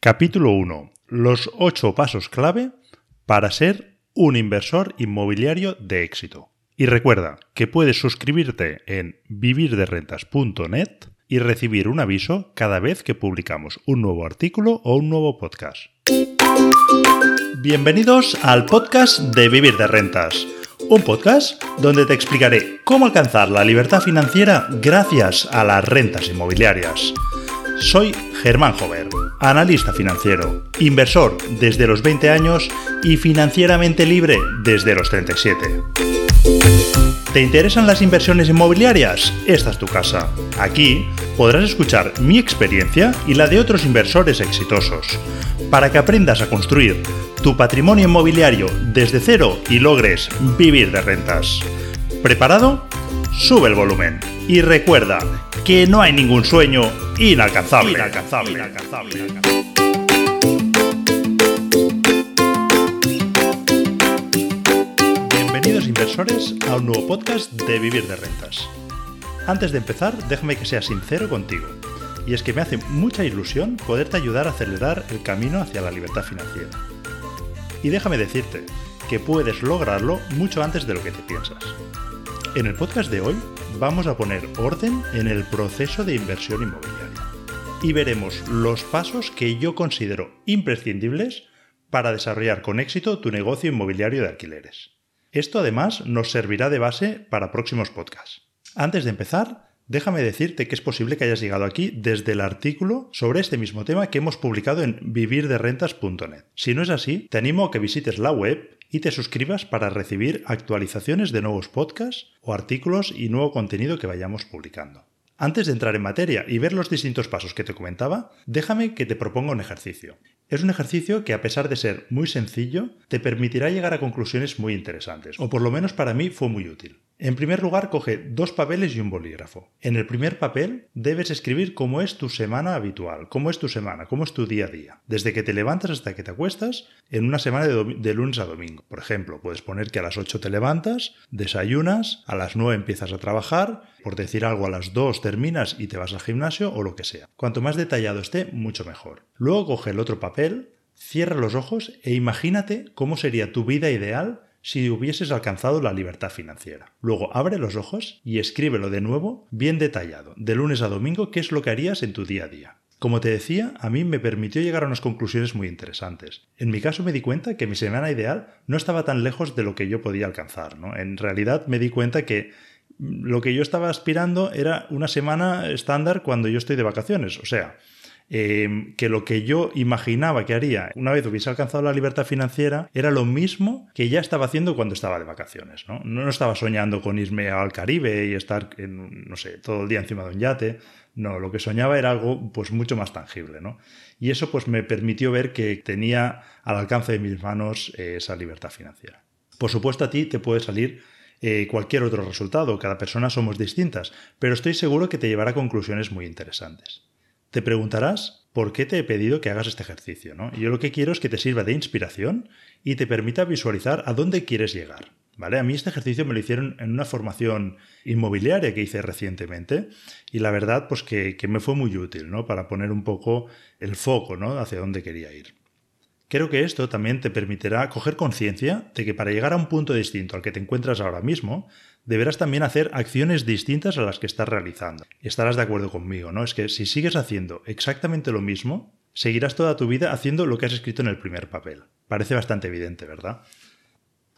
Capítulo 1. Los 8 pasos clave para ser un inversor inmobiliario de éxito. Y recuerda que puedes suscribirte en vivirderrentas.net y recibir un aviso cada vez que publicamos un nuevo artículo o un nuevo podcast. Bienvenidos al podcast de Vivir de Rentas, un podcast donde te explicaré cómo alcanzar la libertad financiera gracias a las rentas inmobiliarias. Soy Germán Jover, analista financiero, inversor desde los 20 años y financieramente libre desde los 37. ¿Te interesan las inversiones inmobiliarias? Esta es tu casa. Aquí podrás escuchar mi experiencia y la de otros inversores exitosos, para que aprendas a construir tu patrimonio inmobiliario desde cero y logres vivir de rentas. ¿Preparado? Sube el volumen y recuerda que no hay ningún sueño inalcanzable. inalcanzable, inalcanzable. Bienvenidos inversores a un nuevo podcast de Vivir de Rentas. Antes de empezar, déjame que sea sincero contigo. Y es que me hace mucha ilusión poderte ayudar a acelerar el camino hacia la libertad financiera. Y déjame decirte que puedes lograrlo mucho antes de lo que te piensas. En el podcast de hoy vamos a poner orden en el proceso de inversión inmobiliaria y veremos los pasos que yo considero imprescindibles para desarrollar con éxito tu negocio inmobiliario de alquileres. Esto además nos servirá de base para próximos podcasts. Antes de empezar, déjame decirte que es posible que hayas llegado aquí desde el artículo sobre este mismo tema que hemos publicado en vivirderrentas.net. Si no es así, te animo a que visites la web y te suscribas para recibir actualizaciones de nuevos podcasts o artículos y nuevo contenido que vayamos publicando. Antes de entrar en materia y ver los distintos pasos que te comentaba, déjame que te proponga un ejercicio. Es un ejercicio que a pesar de ser muy sencillo, te permitirá llegar a conclusiones muy interesantes, o por lo menos para mí fue muy útil. En primer lugar, coge dos papeles y un bolígrafo. En el primer papel debes escribir cómo es tu semana habitual, cómo es tu semana, cómo es tu día a día. Desde que te levantas hasta que te acuestas, en una semana de, lunes a domingo. Por ejemplo, puedes poner que a las 8 te levantas, desayunas, a las 9 empiezas a trabajar, por decir algo a las 2 terminas y te vas al gimnasio o lo que sea. Cuanto más detallado esté, mucho mejor. Luego coge el otro papel, cierra los ojos e imagínate cómo sería tu vida ideal si hubieses alcanzado la libertad financiera. Luego abre los ojos y escríbelo de nuevo bien detallado, de lunes a domingo, qué es lo que harías en tu día a día. Como te decía, a mí me permitió llegar a unas conclusiones muy interesantes. En mi caso me di cuenta que mi semana ideal no estaba tan lejos de lo que yo podía alcanzar. ¿no? En realidad me di cuenta que lo que yo estaba aspirando era una semana estándar cuando yo estoy de vacaciones. O sea, Em, que lo que yo imaginaba que haría una vez hubiese alcanzado la libertad financiera era lo mismo que ya estaba haciendo cuando estaba de vacaciones. No, no estaba soñando con irme al Caribe y estar, no sé, todo el día encima de un yate. No, lo que soñaba era algo pues mucho más tangible, ¿no? Y eso pues me permitió ver que tenía al alcance de mis manos eh, esa libertad financiera. Por supuesto a ti te puede salir eh, cualquier otro resultado, cada persona somos distintas, pero estoy seguro que te llevará a conclusiones muy interesantes. Te preguntarás por qué te he pedido que hagas este ejercicio, ¿no? yo lo que quiero es que te sirva de inspiración y te permita visualizar a dónde quieres llegar. ¿Vale? A mí este ejercicio me lo hicieron en una formación inmobiliaria que hice recientemente y la verdad pues que, que me fue muy útil ¿no? para poner un poco el foco ¿no? hacia dónde quería ir. Creo que esto también te permitirá coger conciencia de que para llegar a un punto distinto al que te encuentras ahora mismo, deberás también hacer acciones distintas a las que estás realizando. Estarás de acuerdo conmigo, ¿no? Es que si sigues haciendo exactamente lo mismo, seguirás toda tu vida haciendo lo que has escrito en el primer papel. Parece bastante evidente, ¿verdad?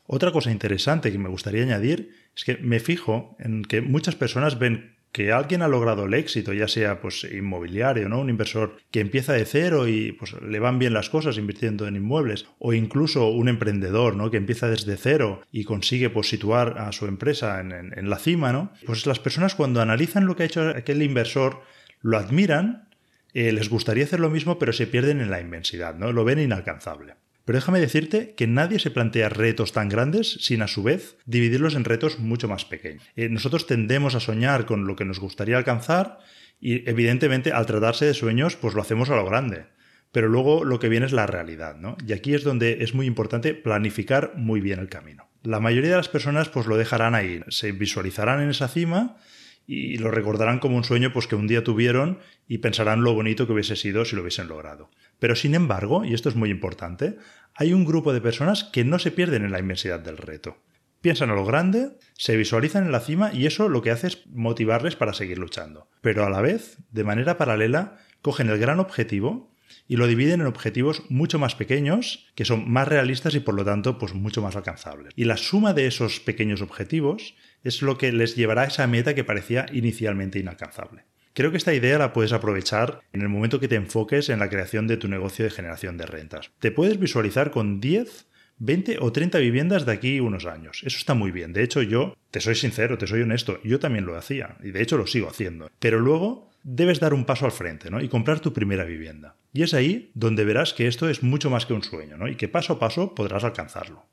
Otra cosa interesante que me gustaría añadir es que me fijo en que muchas personas ven que alguien ha logrado el éxito, ya sea pues inmobiliario, ¿no? Un inversor que empieza de cero y pues le van bien las cosas invirtiendo en inmuebles, o incluso un emprendedor, ¿no? Que empieza desde cero y consigue pues situar a su empresa en, la cima, ¿no? Pues las personas cuando analizan lo que ha hecho aquel inversor, lo admiran, eh, les gustaría hacer lo mismo, pero se pierden en la inmensidad, ¿no? Lo ven inalcanzable. Pero déjame decirte que nadie se plantea retos tan grandes sin a su vez dividirlos en retos mucho más pequeños. Eh, nosotros tendemos a soñar con lo que nos gustaría alcanzar y evidentemente al tratarse de sueños pues lo hacemos a lo grande. Pero luego lo que viene es la realidad, ¿no? Y aquí es donde es muy importante planificar muy bien el camino. La mayoría de las personas pues lo dejarán ahí, se visualizarán en esa cima y lo recordarán como un sueño pues, que un día tuvieron y pensarán lo bonito que hubiese sido si lo hubiesen logrado. Pero sin embargo, y esto es muy importante, hay un grupo de personas que no se pierden en la inmensidad del reto. Piensan a lo grande, se visualizan en la cima y eso lo que hace es motivarles para seguir luchando. Pero a la vez, de manera paralela, cogen el gran objetivo y lo dividen en objetivos mucho más pequeños, que son más realistas y por lo tanto pues mucho más alcanzables. Y la suma de esos pequeños objetivos es lo que les llevará a esa meta que parecía inicialmente inalcanzable. Creo que esta idea la puedes aprovechar en el momento que te enfoques en la creación de tu negocio de generación de rentas. Te puedes visualizar con 10 20 o 30 viviendas de aquí unos años. Eso está muy bien. De hecho, yo, te soy sincero, te soy honesto, yo también lo hacía. Y de hecho lo sigo haciendo. Pero luego debes dar un paso al frente, ¿no? Y comprar tu primera vivienda. Y es ahí donde verás que esto es mucho más que un sueño, ¿no? Y que paso a paso podrás alcanzarlo.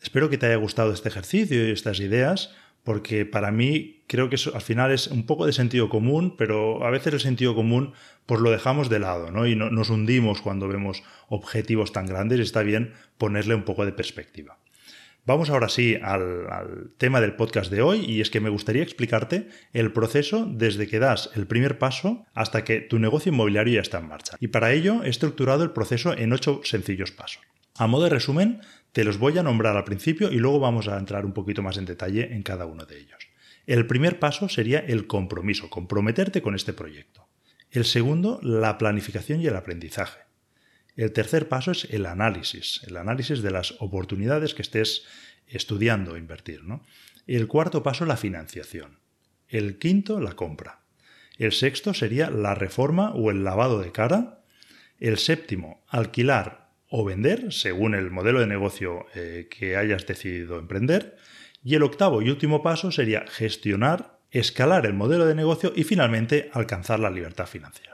Espero que te haya gustado este ejercicio y estas ideas porque para mí creo que al final es un poco de sentido común, pero a veces el sentido común pues lo dejamos de lado, ¿no? Y nos hundimos cuando vemos objetivos tan grandes y está bien ponerle un poco de perspectiva. Vamos ahora sí al, tema del podcast de hoy y es que me gustaría explicarte el proceso desde que das el primer paso hasta que tu negocio inmobiliario ya está en marcha. Y para ello he estructurado el proceso en ocho sencillos pasos. A modo de resumen, te los voy a nombrar al principio y luego vamos a entrar un poquito más en detalle en cada uno de ellos. El primer paso sería el compromiso, comprometerte con este proyecto. El segundo, la planificación y el aprendizaje. El tercer paso es el análisis, el análisis de las oportunidades que estés estudiando invertir. ¿no? El cuarto paso, la financiación. El quinto, la compra. El sexto sería la reforma o el lavado de cara. El séptimo, alquilar o vender, según el modelo de negocio eh, que hayas decidido emprender. Y el octavo y último paso sería gestionar, escalar el modelo de negocio y finalmente alcanzar la libertad financiera.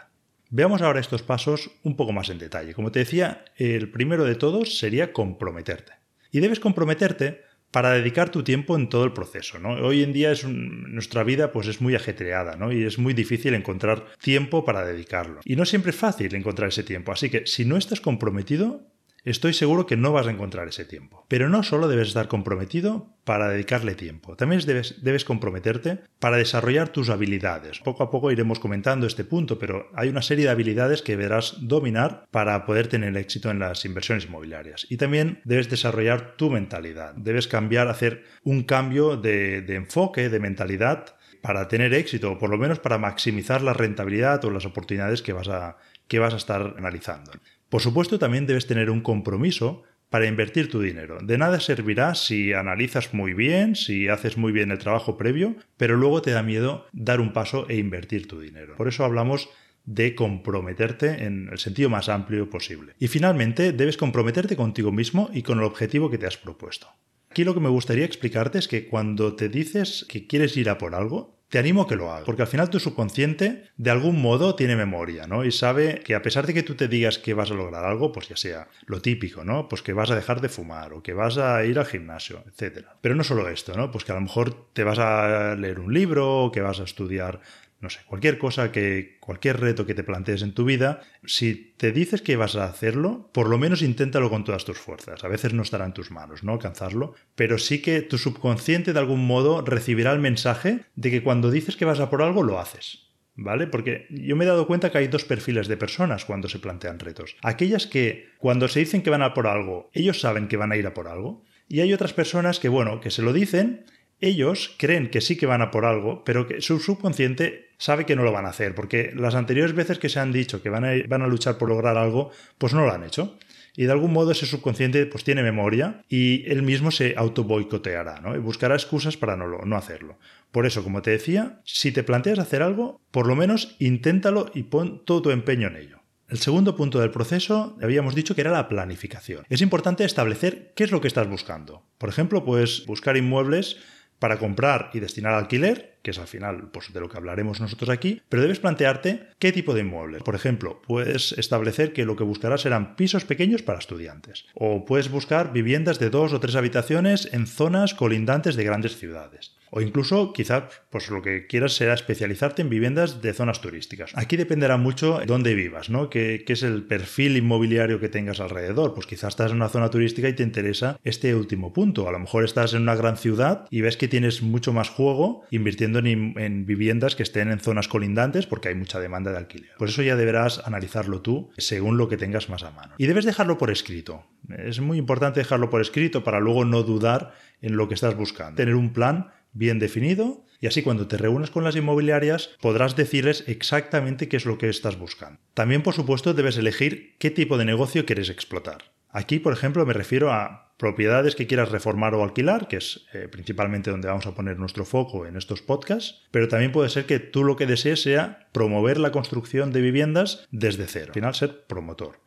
Veamos ahora estos pasos un poco más en detalle. Como te decía, el primero de todos sería comprometerte. Y debes comprometerte para dedicar tu tiempo en todo el proceso. ¿no? Hoy en día es nuestra vida pues es muy ajetreada y es muy difícil encontrar tiempo para dedicarlo. Y no siempre es fácil encontrar ese tiempo. Así que si no estás comprometido, estoy seguro que no vas a encontrar ese tiempo. Pero no solo debes estar comprometido para dedicarle tiempo, también debes, comprometerte para desarrollar tus habilidades. Poco a poco iremos comentando este punto, pero hay una serie de habilidades que deberás dominar para poder tener éxito en las inversiones inmobiliarias. Y también debes desarrollar tu mentalidad. Debes cambiar, hacer un cambio de, de enfoque, de mentalidad para tener éxito, o por lo menos para maximizar la rentabilidad o las oportunidades que vas a, que vas a estar analizando. Por supuesto, también debes tener un compromiso para invertir tu dinero. De nada servirá si analizas muy bien, si haces muy bien el trabajo previo, pero luego te da miedo dar un paso e invertir tu dinero. Por eso hablamos de comprometerte en el sentido más amplio posible. Y finalmente, debes comprometerte contigo mismo y con el objetivo que te has propuesto. Aquí lo que me gustaría explicarte es que cuando te dices que quieres ir a por algo, te animo a que lo hagas, porque al final tu subconsciente de algún modo tiene memoria, ¿no? Y sabe que a pesar de que tú te digas que vas a lograr algo, pues ya sea lo típico, ¿no? Pues que vas a dejar de fumar o que vas a ir al gimnasio, etc. Pero no solo esto, ¿no? Pues que a lo mejor te vas a leer un libro o que vas a estudiar no sé, cualquier cosa que, cualquier reto que te plantees en tu vida, si te dices que vas a hacerlo, por lo menos inténtalo con todas tus fuerzas. A veces no estará en tus manos, ¿no? Alcanzarlo, pero sí que tu subconsciente de algún modo recibirá el mensaje de que cuando dices que vas a por algo, lo haces. ¿Vale? Porque yo me he dado cuenta que hay dos perfiles de personas cuando se plantean retos. Aquellas que cuando se dicen que van a por algo, ellos saben que van a ir a por algo. Y hay otras personas que, bueno, que se lo dicen, ellos creen que sí que van a por algo, pero que su subconsciente sabe que no lo van a hacer, porque las anteriores veces que se han dicho que van a, van a luchar por lograr algo, pues no lo han hecho. Y de algún modo ese subconsciente pues tiene memoria y él mismo se auto boicoteará, ¿no? Y buscará excusas para no, no hacerlo. Por eso, como te decía, si te planteas hacer algo, por lo menos inténtalo y pon todo tu empeño en ello. El segundo punto del proceso habíamos dicho que era la planificación. Es importante establecer qué es lo que estás buscando. Por ejemplo, puedes buscar inmuebles para comprar y destinar al alquiler, que es al final pues, de lo que hablaremos nosotros aquí, pero debes plantearte qué tipo de inmuebles. Por ejemplo, puedes establecer que lo que buscarás serán pisos pequeños para estudiantes, o puedes buscar viviendas de dos o tres habitaciones en zonas colindantes de grandes ciudades. O incluso quizás pues lo que quieras será especializarte en viviendas de zonas turísticas. Aquí dependerá mucho de dónde vivas, ¿no? ¿Qué, ¿Qué, es el perfil inmobiliario que tengas alrededor? Pues quizás estás en una zona turística y te interesa este último punto. A lo mejor estás en una gran ciudad y ves que tienes mucho más juego invirtiendo en, viviendas que estén en zonas colindantes porque hay mucha demanda de alquiler. Por eso ya deberás analizarlo tú según lo que tengas más a mano. Y debes dejarlo por escrito. Es muy importante dejarlo por escrito para luego no dudar en lo que estás buscando. Tener un plan bien definido y así cuando te reúnes con las inmobiliarias podrás decirles exactamente qué es lo que estás buscando. También, por supuesto, debes elegir qué tipo de negocio quieres explotar. Aquí, por ejemplo, me refiero a propiedades que quieras reformar o alquilar, que es eh, principalmente donde vamos a poner nuestro foco en estos podcasts, pero también puede ser que tú lo que desees sea promover la construcción de viviendas desde cero, al final ser promotor.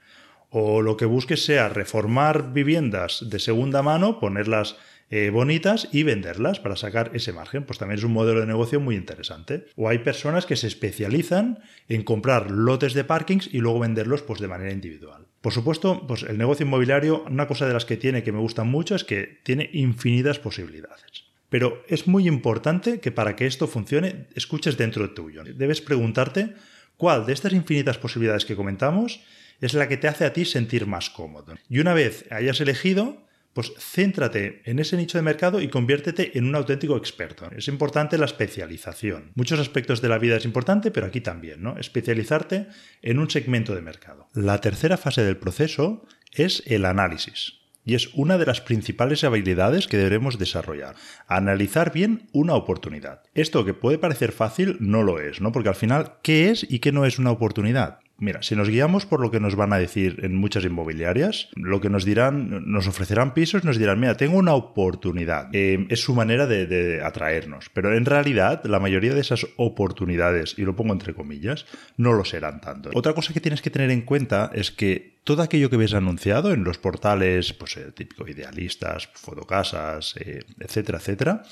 O lo que busques sea reformar viviendas de segunda mano, ponerlas eh, bonitas y venderlas para sacar ese margen. Pues también es un modelo de negocio muy interesante. O hay personas que se especializan en comprar lotes de parkings y luego venderlos pues, de manera individual. Por supuesto, pues el negocio inmobiliario, una cosa de las que tiene que me gustan mucho es que tiene infinitas posibilidades. Pero es muy importante que para que esto funcione, escuches dentro de tuyo. Debes preguntarte cuál de estas infinitas posibilidades que comentamos es la que te hace a ti sentir más cómodo. Y una vez hayas elegido, pues céntrate en ese nicho de mercado y conviértete en un auténtico experto. Es importante la especialización. Muchos aspectos de la vida es importante, pero aquí también, ¿no? Especializarte en un segmento de mercado. La tercera fase del proceso es el análisis. Y es una de las principales habilidades que debemos desarrollar. Analizar bien una oportunidad. Esto que puede parecer fácil no lo es, ¿no? Porque al final, ¿qué es y qué no es una oportunidad? Mira, si nos guiamos por lo que nos van a decir en muchas inmobiliarias, lo que nos dirán, nos ofrecerán pisos, nos dirán, mira, tengo una oportunidad. Eh, es su manera de, atraernos. Pero en realidad, la mayoría de esas oportunidades, y lo pongo entre comillas, no lo serán tanto. Otra cosa que tienes que tener en cuenta es que todo aquello que ves anunciado en los portales, pues el típico idealistas, fotocasas, eh, etcétera, etcétera,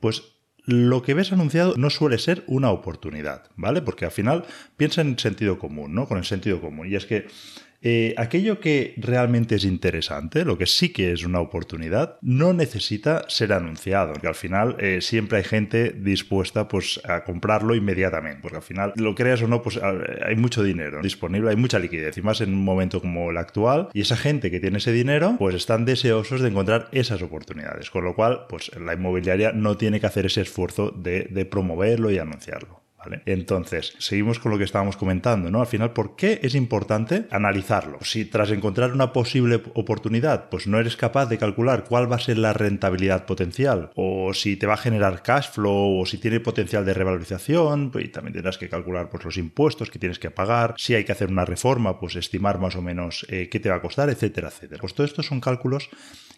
pues lo que ves anunciado no suele ser una oportunidad, ¿vale? Porque al final piensa en sentido común, ¿no? Con el sentido común. Y es que eh, aquello que realmente es interesante, lo que sí que es una oportunidad, no necesita ser anunciado, porque al final eh, siempre hay gente dispuesta pues, a comprarlo inmediatamente, porque al final, lo creas o no, pues hay mucho dinero disponible, hay mucha liquidez, y más en un momento como el actual, y esa gente que tiene ese dinero, pues están deseosos de encontrar esas oportunidades, con lo cual, pues la inmobiliaria no tiene que hacer ese esfuerzo de promoverlo y anunciarlo. Entonces, seguimos con lo que estábamos comentando, ¿no? Al final, ¿por qué es importante analizarlo? Si tras encontrar una posible oportunidad, pues no eres capaz de calcular cuál va a ser la rentabilidad potencial, o si te va a generar cash flow, o si tiene potencial de revalorización, pues también tendrás que calcular pues, los impuestos que tienes que pagar, si hay que hacer una reforma, pues estimar más o menos eh, qué te va a costar, etcétera, etcétera. Pues todo esto son cálculos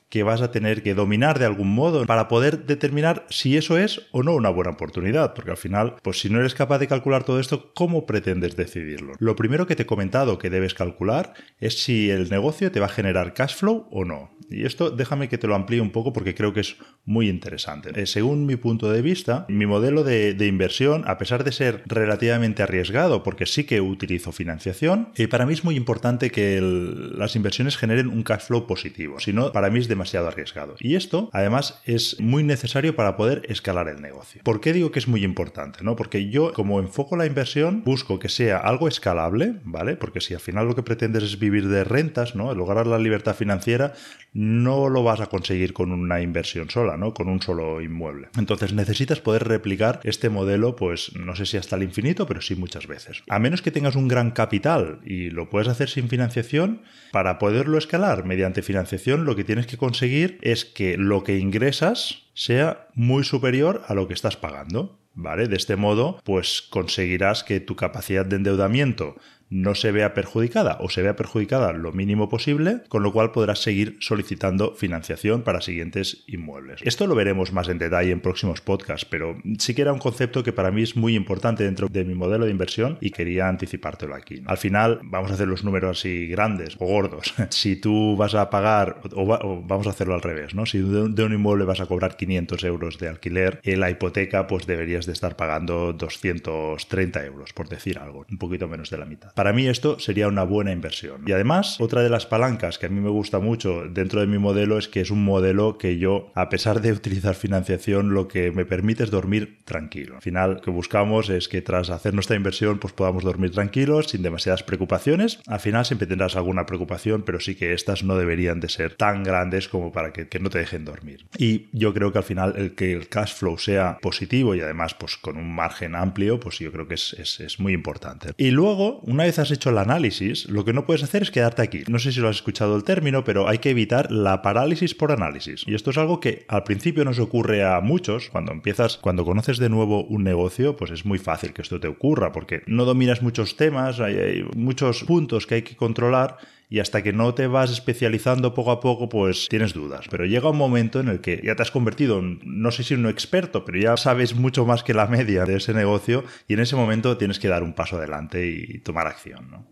que vas a tener que dominar de algún modo para poder determinar si eso es o no una buena oportunidad, porque al final, pues si no eres capaz de calcular todo esto, ¿cómo pretendes decidirlo? Lo primero que te he comentado que debes calcular es si el negocio te va a generar cash flow o no. Y esto déjame que te lo amplíe un poco porque creo que es muy interesante. Eh, según mi punto de vista, mi modelo de, inversión, a pesar de ser relativamente arriesgado, porque sí que utilizo financiación, eh, para mí es muy importante que las inversiones generen un cash flow positivo. Si no, para mí es demasiado arriesgado. Y esto, además, es muy necesario para poder escalar el negocio. ¿Por qué digo que es muy importante? ¿no? Porque yo, como enfoco la inversión, busco que sea algo escalable, ¿vale? Porque si al final lo que pretendes es vivir de rentas, ¿no? Lograr la libertad financiera, no lo vas a conseguir con una inversión sola, ¿no? Con un solo inmueble. Entonces necesitas poder replicar este modelo, pues no sé si hasta el infinito, pero sí muchas veces. A menos que tengas un gran capital y lo puedes hacer sin financiación, para poderlo escalar mediante financiación, lo que tienes que conseguir es que lo que ingresas sea muy superior a lo que estás pagando. ¿Vale? De este modo, pues conseguirás que tu capacidad de endeudamiento no se vea perjudicada o se vea perjudicada lo mínimo posible, con lo cual podrás seguir solicitando financiación para siguientes inmuebles. Esto lo veremos más en detalle en próximos podcasts, pero sí que era un concepto que para mí es muy importante dentro de mi modelo de inversión y quería anticipártelo aquí. Al final vamos a hacer los números así grandes o gordos. si tú vas a pagar, o, vamos a hacerlo al revés, ¿no? Si de, un inmueble vas a cobrar 500 euros de alquiler, en la hipoteca pues deberías de estar pagando 230 euros, por decir algo, un poquito menos de la mitad. Para mí esto sería una buena inversión. Y además, otra de las palancas que a mí me gusta mucho dentro de mi modelo es que es un modelo que yo, a pesar de utilizar financiación, lo que me permite es dormir tranquilo. Al final, lo que buscamos es que tras hacer nuestra inversión, pues podamos dormir tranquilos, sin demasiadas preocupaciones. Al final siempre tendrás alguna preocupación, pero sí que estas no deberían de ser tan grandes como para que, no te dejen dormir. Y yo creo que al final el que el cash flow sea positivo y además pues con un margen amplio, pues yo creo que es, es muy importante. Y luego, una vez has hecho el análisis, lo que no puedes hacer es quedarte aquí. No sé si lo has escuchado el término, pero hay que evitar la parálisis por análisis. Y esto es algo que al principio nos ocurre a muchos. Cuando empiezas, cuando conoces de nuevo un negocio, pues es muy fácil que esto te ocurra, porque no dominas muchos temas, hay, muchos puntos que hay que controlar y hasta que no te vas especializando poco a poco, pues tienes dudas. Pero llega un momento en el que ya te has convertido, en, no sé si un experto, pero ya sabes mucho más que la media de ese negocio y en ese momento tienes que dar un paso adelante y tomar acción. ¿no?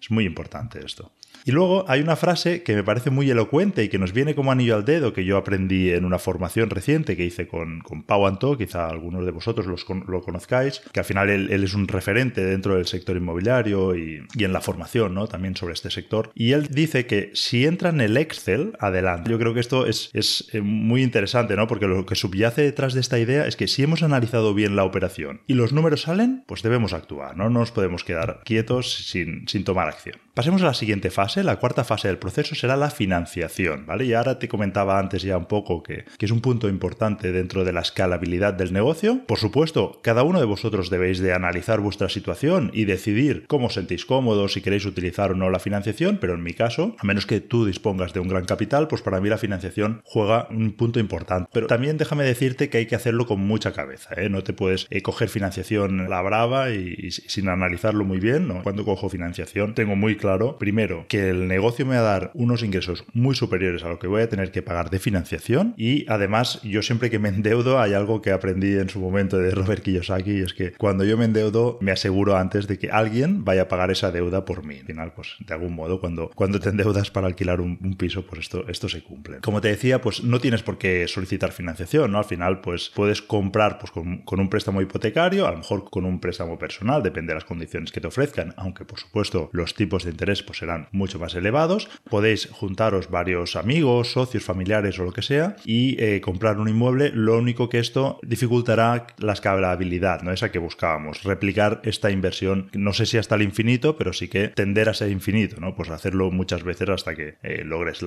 Es muy importante esto. Y luego hay una frase que me parece muy elocuente y que nos viene como anillo al dedo, que yo aprendí en una formación reciente que hice con, con Pau Antó, quizá algunos de vosotros lo conozcáis, que al final él, es un referente dentro del sector inmobiliario y, en la formación, ¿no? También sobre este sector. Y él dice que si entra en el Excel, adelante. Yo creo que esto es, es eh, muy interesante, ¿no? Porque lo que subyace detrás de esta idea es que si hemos analizado bien la operación y los números salen, pues debemos actuar, no nos podemos quedar quietos sin, sin tomar acción. Pasemos a la siguiente fase. La cuarta fase del proceso será la financiación, ¿vale? Y ahora te comentaba antes ya un poco que, que, es un punto importante dentro de la escalabilidad del negocio. Por supuesto, cada uno de vosotros debéis de analizar vuestra situación y decidir cómo os sentís cómodos, si queréis utilizar o no la financiación, pero en mi caso, a menos que tú dispongas de un gran capital, pues para mí la financiación juega un punto importante. Pero también déjame decirte que hay que hacerlo con mucha cabeza, ¿eh? No te puedes eh, coger financiación la brava y, sin analizarlo muy bien, ¿no? Cuando cojo financiación tengo muy claro claro, primero, que el negocio me va a dar unos ingresos muy superiores a lo que voy a tener que pagar de financiación y además yo siempre que me endeudo hay algo que aprendí en su momento de Robert Kiyosaki es que cuando yo me endeudo me aseguro antes de que alguien vaya a pagar esa deuda por mí. Al final, pues de algún modo, cuando, cuando te endeudas para alquilar un, piso, pues esto, esto se cumple. Como te decía, pues no tienes por qué solicitar financiación, ¿no? Al final, pues puedes comprar pues, con, con un préstamo hipotecario, a lo mejor con un préstamo personal, depende de las condiciones que te ofrezcan, aunque por supuesto los tipos de interés pues serán mucho más elevados. Podéis juntaros varios amigos, socios, familiares o lo que sea y eh, comprar un inmueble. Lo único que esto dificultará la escalabilidad, ¿no? Esa que buscábamos, replicar esta inversión, no sé si hasta el infinito, pero sí que tender a ser infinito, ¿no? Pues hacerlo muchas veces hasta que eh, logres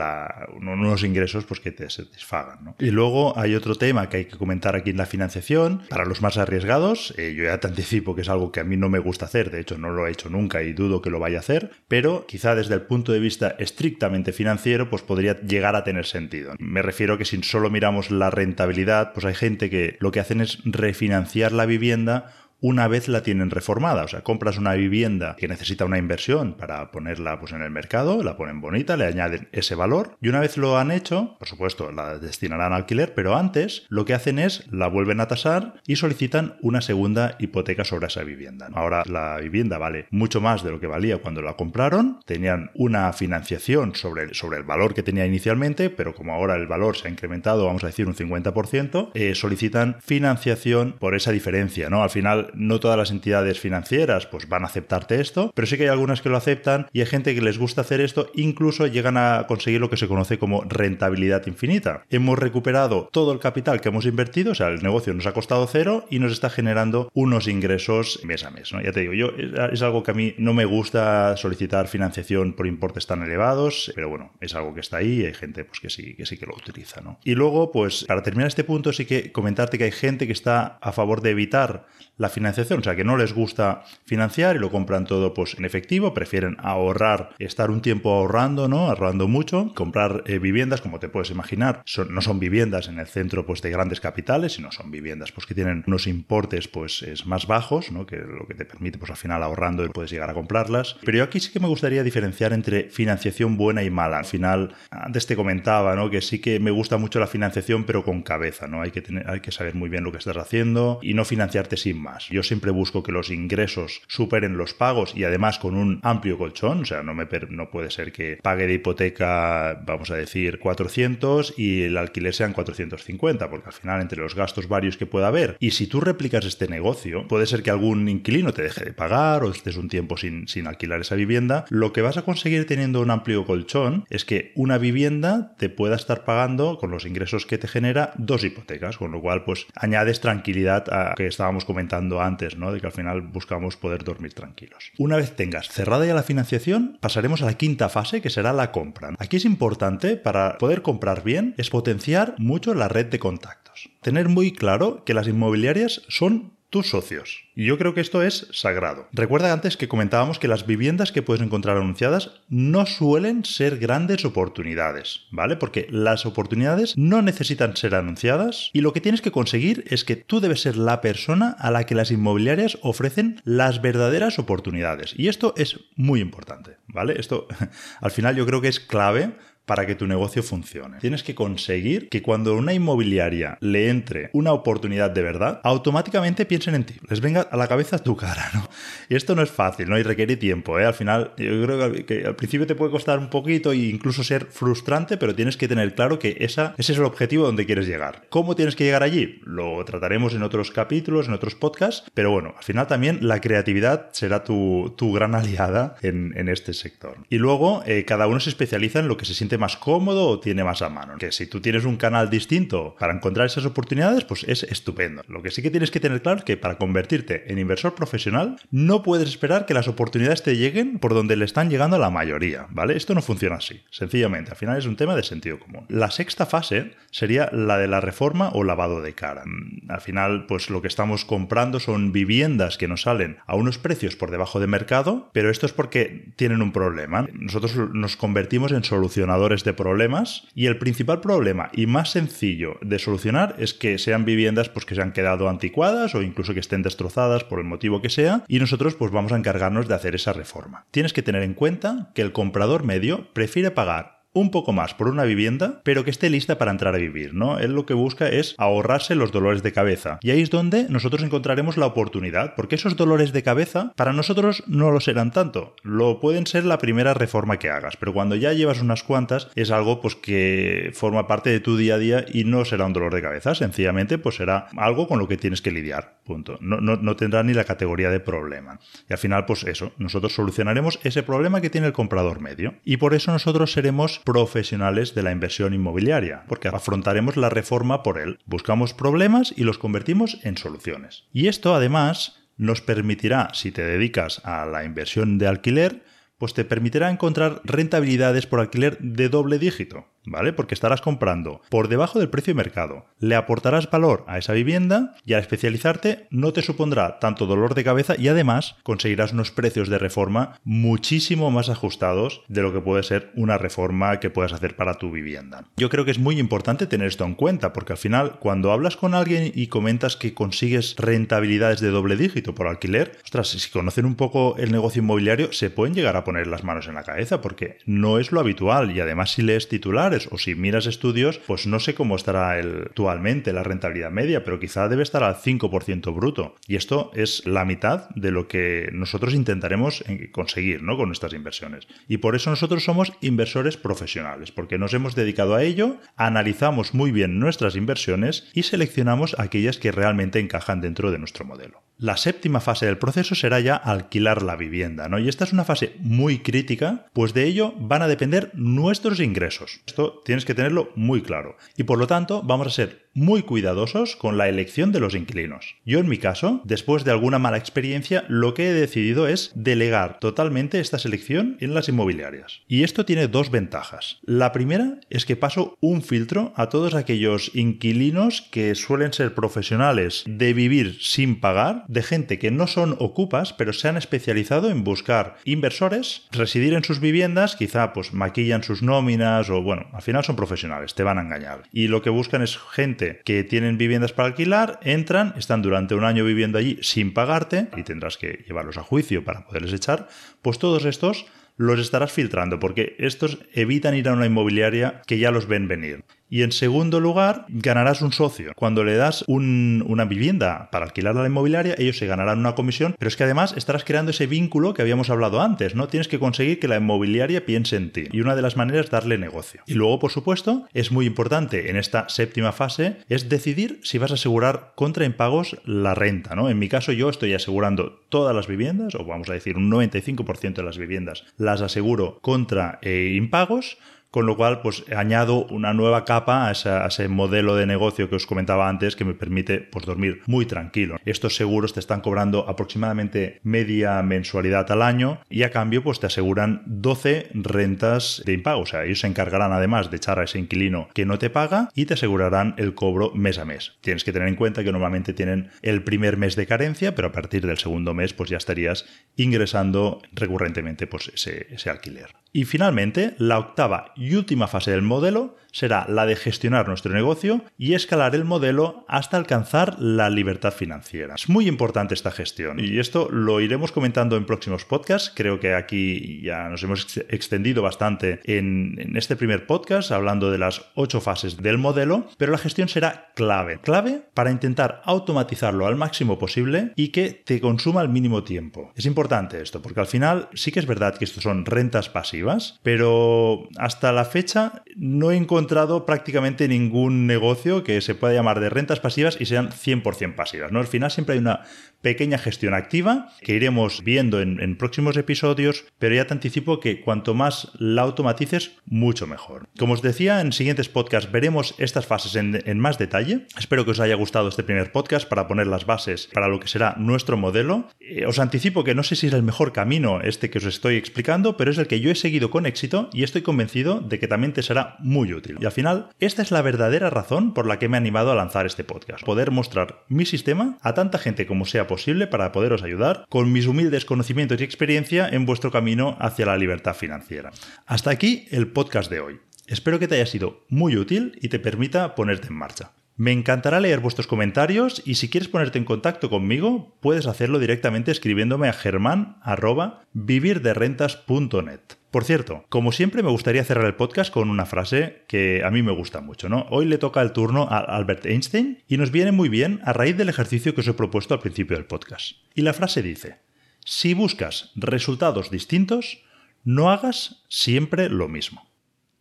unos ingresos pues que te satisfagan, Y luego hay otro tema que hay que comentar aquí en la financiación. Para los más arriesgados, eh, yo ya te anticipo que es algo que a mí no me gusta hacer, de hecho no lo he hecho nunca y dudo que lo vaya a hacer, pero quizá desde el punto de vista estrictamente financiero, pues podría llegar a tener sentido. Me refiero que si solo miramos la rentabilidad, pues hay gente que lo que hacen es refinanciar la vivienda una vez la tienen reformada. O sea, compras una vivienda que necesita una inversión para ponerla pues, en el mercado, la ponen bonita, le añaden ese valor y una vez lo han hecho, por supuesto, la destinarán a alquiler, pero antes lo que hacen es la vuelven a tasar y solicitan una segunda hipoteca sobre esa vivienda. Ahora la vivienda vale mucho más de lo que valía cuando la compraron, tenían una financiación sobre, sobre el valor que tenía inicialmente, pero como ahora el valor se ha incrementado, vamos a decir un 50%, eh, solicitan financiación por esa diferencia, ¿no? Al final no todas las entidades financieras pues van a aceptarte esto, pero sí que hay algunas que lo aceptan y hay gente que les gusta hacer esto, incluso llegan a conseguir lo que se conoce como rentabilidad infinita. Hemos recuperado todo el capital que hemos invertido, o sea, el negocio nos ha costado cero y nos está generando unos ingresos mes a mes, ¿no? Ya te digo, yo es algo que a mí no me gusta solicitar financiación por importes tan elevados, pero bueno, es algo que está ahí y hay gente pues que sí, que sí que lo utiliza, ¿no? Y luego, pues para terminar este punto sí que comentarte que hay gente que está a favor de evitar la financiación, o sea, que no les gusta financiar y lo compran todo pues en efectivo, prefieren ahorrar, estar un tiempo ahorrando, ¿no? Ahorrando mucho, comprar eh, viviendas, como te puedes imaginar, no son viviendas en el centro pues de grandes capitales, sino son viviendas pues que tienen unos importes pues es más bajos, ¿no? Que lo que te permite pues al final ahorrando puedes llegar a comprarlas. Pero yo aquí sí que me gustaría diferenciar entre financiación buena y mala. Al final, antes te comentaba, ¿no? Que sí que me gusta mucho la financiación, pero con cabeza, ¿no? Hay que tener, hay que saber muy bien lo que estás haciendo y no financiarte sin más. Yo siempre busco que los ingresos superen los pagos y además con un amplio colchón, o sea, no, me no puede ser que pague de hipoteca, vamos a decir, 400 y el alquiler sean 450, porque al final entre los gastos varios que pueda haber. Y si tú replicas este negocio, puede ser que algún inquilino te deje de pagar o estés un tiempo sin, sin alquilar esa vivienda, lo que vas a conseguir teniendo un amplio colchón es que una vivienda te pueda estar pagando con los ingresos que te genera dos hipotecas, con lo cual pues añades tranquilidad a que estábamos comentando antes, ¿no? De que al final buscamos poder dormir tranquilos. Una vez tengas cerrada ya la financiación, pasaremos a la quinta fase que será la compra. Aquí es importante para poder comprar bien es potenciar mucho la red de contactos. Tener muy claro que las inmobiliarias son tus socios. Y yo creo que esto es sagrado. Recuerda antes que comentábamos que las viviendas que puedes encontrar anunciadas no suelen ser grandes oportunidades, ¿vale? Porque las oportunidades no necesitan ser anunciadas y lo que tienes que conseguir es que tú debes ser la persona a la que las inmobiliarias ofrecen las verdaderas oportunidades. Y esto es muy importante, ¿vale? Esto al final yo creo que es clave para que tu negocio funcione. Tienes que conseguir que cuando una inmobiliaria le entre una oportunidad de verdad, automáticamente piensen en ti, les venga a la cabeza tu cara, ¿no? Y esto no es fácil, ¿no? Y requiere tiempo, ¿eh? Al final, yo creo que al principio te puede costar un poquito e incluso ser frustrante, pero tienes que tener claro que esa, ese es el objetivo donde quieres llegar. ¿Cómo tienes que llegar allí? Lo trataremos en otros capítulos, en otros podcasts, pero bueno, al final también la creatividad será tu, gran aliada en, este sector. Y luego, eh, cada uno se especializa en lo que se siente más cómodo o tiene más a mano. Que si tú tienes un canal distinto para encontrar esas oportunidades, pues es estupendo. Lo que sí que tienes que tener claro es que para convertirte en inversor profesional, no puedes esperar que las oportunidades te lleguen por donde le están llegando a la mayoría, ¿vale? Esto no funciona así, sencillamente. Al final es un tema de sentido común. La sexta fase sería la de la reforma o lavado de cara. Mm, al final, pues lo que estamos comprando son viviendas que nos salen a unos precios por debajo de mercado, pero esto es porque tienen un problema. Nosotros nos convertimos en solucionadores de problemas y el principal problema y más sencillo de solucionar es que sean viviendas pues que se han quedado anticuadas o incluso que estén destrozadas por el motivo que sea y nosotros pues vamos a encargarnos de hacer esa reforma. Tienes que tener en cuenta que el comprador medio prefiere pagar un poco más por una vivienda, pero que esté lista para entrar a vivir, ¿no? Él lo que busca es ahorrarse los dolores de cabeza. Y ahí es donde nosotros encontraremos la oportunidad, porque esos dolores de cabeza para nosotros no lo serán tanto. Lo pueden ser la primera reforma que hagas, pero cuando ya llevas unas cuantas es algo pues que forma parte de tu día a día y no será un dolor de cabeza, sencillamente pues será algo con lo que tienes que lidiar, punto. No, no, no tendrá ni la categoría de problema. Y al final pues eso, nosotros solucionaremos ese problema que tiene el comprador medio. Y por eso nosotros seremos profesionales de la inversión inmobiliaria, porque afrontaremos la reforma por él. Buscamos problemas y los convertimos en soluciones. Y esto además nos permitirá, si te dedicas a la inversión de alquiler, pues te permitirá encontrar rentabilidades por alquiler de doble dígito. ¿Vale? Porque estarás comprando por debajo del precio de mercado, le aportarás valor a esa vivienda y al especializarte no te supondrá tanto dolor de cabeza y además conseguirás unos precios de reforma muchísimo más ajustados de lo que puede ser una reforma que puedas hacer para tu vivienda. Yo creo que es muy importante tener esto en cuenta porque al final cuando hablas con alguien y comentas que consigues rentabilidades de doble dígito por alquiler, ostras, si conocen un poco el negocio inmobiliario se pueden llegar a poner las manos en la cabeza porque no es lo habitual y además si lees titular o si miras estudios, pues no sé cómo estará actualmente la rentabilidad media, pero quizá debe estar al 5% bruto. Y esto es la mitad de lo que nosotros intentaremos conseguir ¿no? con nuestras inversiones. Y por eso nosotros somos inversores profesionales, porque nos hemos dedicado a ello, analizamos muy bien nuestras inversiones y seleccionamos aquellas que realmente encajan dentro de nuestro modelo. La séptima fase del proceso será ya alquilar la vivienda, ¿no? Y esta es una fase muy crítica, pues de ello van a depender nuestros ingresos. Esto tienes que tenerlo muy claro. Y por lo tanto, vamos a ser muy cuidadosos con la elección de los inquilinos. Yo en mi caso, después de alguna mala experiencia, lo que he decidido es delegar totalmente esta selección en las inmobiliarias. Y esto tiene dos ventajas. La primera es que paso un filtro a todos aquellos inquilinos que suelen ser profesionales de vivir sin pagar, de gente que no son ocupas, pero se han especializado en buscar inversores, residir en sus viviendas, quizá pues maquillan sus nóminas o bueno, al final son profesionales, te van a engañar. Y lo que buscan es gente que tienen viviendas para alquilar, entran, están durante un año viviendo allí sin pagarte y tendrás que llevarlos a juicio para poderles echar, pues todos estos los estarás filtrando porque estos evitan ir a una inmobiliaria que ya los ven venir. Y en segundo lugar, ganarás un socio. Cuando le das una vivienda para alquilar a la inmobiliaria, ellos se ganarán una comisión, pero es que además estarás creando ese vínculo que habíamos hablado antes, ¿no? Tienes que conseguir que la inmobiliaria piense en ti. Y una de las maneras es darle negocio. Y luego, por supuesto, es muy importante en esta séptima fase, es decidir si vas a asegurar contra impagos la renta, ¿no? En mi caso, yo estoy asegurando todas las viviendas, o vamos a decir un 95% de las viviendas, las aseguro contra eh, impagos con lo cual pues añado una nueva capa a, ese modelo de negocio que os comentaba antes que me permite pues dormir muy tranquilo. Estos seguros te están cobrando aproximadamente media mensualidad al año y a cambio pues te aseguran 12 rentas de impago, o sea, ellos se encargarán además de echar a ese inquilino que no te paga y te asegurarán el cobro mes a mes. Tienes que tener en cuenta que normalmente tienen el primer mes de carencia, pero a partir del segundo mes pues ya estarías ingresando recurrentemente pues ese, ese alquiler. Y finalmente, la octava y última fase del modelo será la de gestionar nuestro negocio y escalar el modelo hasta alcanzar la libertad financiera. Es muy importante esta gestión y esto lo iremos comentando en próximos podcasts. Creo que aquí ya nos hemos extendido bastante en, este primer podcast hablando de las ocho fases del modelo, pero la gestión será clave. Clave para intentar automatizarlo al máximo posible y que te consuma al mínimo tiempo. Es importante esto porque al final sí que es verdad que esto son rentas pasivas, pero hasta la fecha no he encontrado prácticamente ningún negocio que se pueda llamar de rentas pasivas y sean 100% pasivas. ¿no? Al final siempre hay una pequeña gestión activa que iremos viendo en, próximos episodios, pero ya te anticipo que cuanto más la automatices, mucho mejor. Como os decía, en siguientes podcasts veremos estas fases en, más detalle. Espero que os haya gustado este primer podcast para poner las bases para lo que será nuestro modelo. Eh, os anticipo que no sé si es el mejor camino este que os estoy explicando, pero es el que yo he seguido con éxito y estoy convencido de que también te será muy útil. Y al final, esta es la verdadera razón por la que me he animado a lanzar este podcast. Poder mostrar mi sistema a tanta gente como sea posible para poderos ayudar con mis humildes conocimientos y experiencia en vuestro camino hacia la libertad financiera. Hasta aquí el podcast de hoy. Espero que te haya sido muy útil y te permita ponerte en marcha. Me encantará leer vuestros comentarios y si quieres ponerte en contacto conmigo, puedes hacerlo directamente escribiéndome a germán@vivirderrentas.net. Por cierto, como siempre me gustaría cerrar el podcast con una frase que a mí me gusta mucho, ¿no? Hoy le toca el turno a Albert Einstein y nos viene muy bien a raíz del ejercicio que os he propuesto al principio del podcast. Y la frase dice, si buscas resultados distintos, no hagas siempre lo mismo.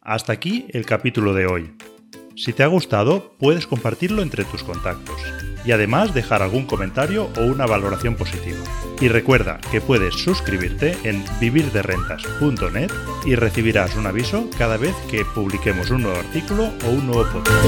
Hasta aquí el capítulo de hoy. Si te ha gustado, puedes compartirlo entre tus contactos y además dejar algún comentario o una valoración positiva. Y recuerda que puedes suscribirte en vivirderrentas.net y recibirás un aviso cada vez que publiquemos un nuevo artículo o un nuevo podcast.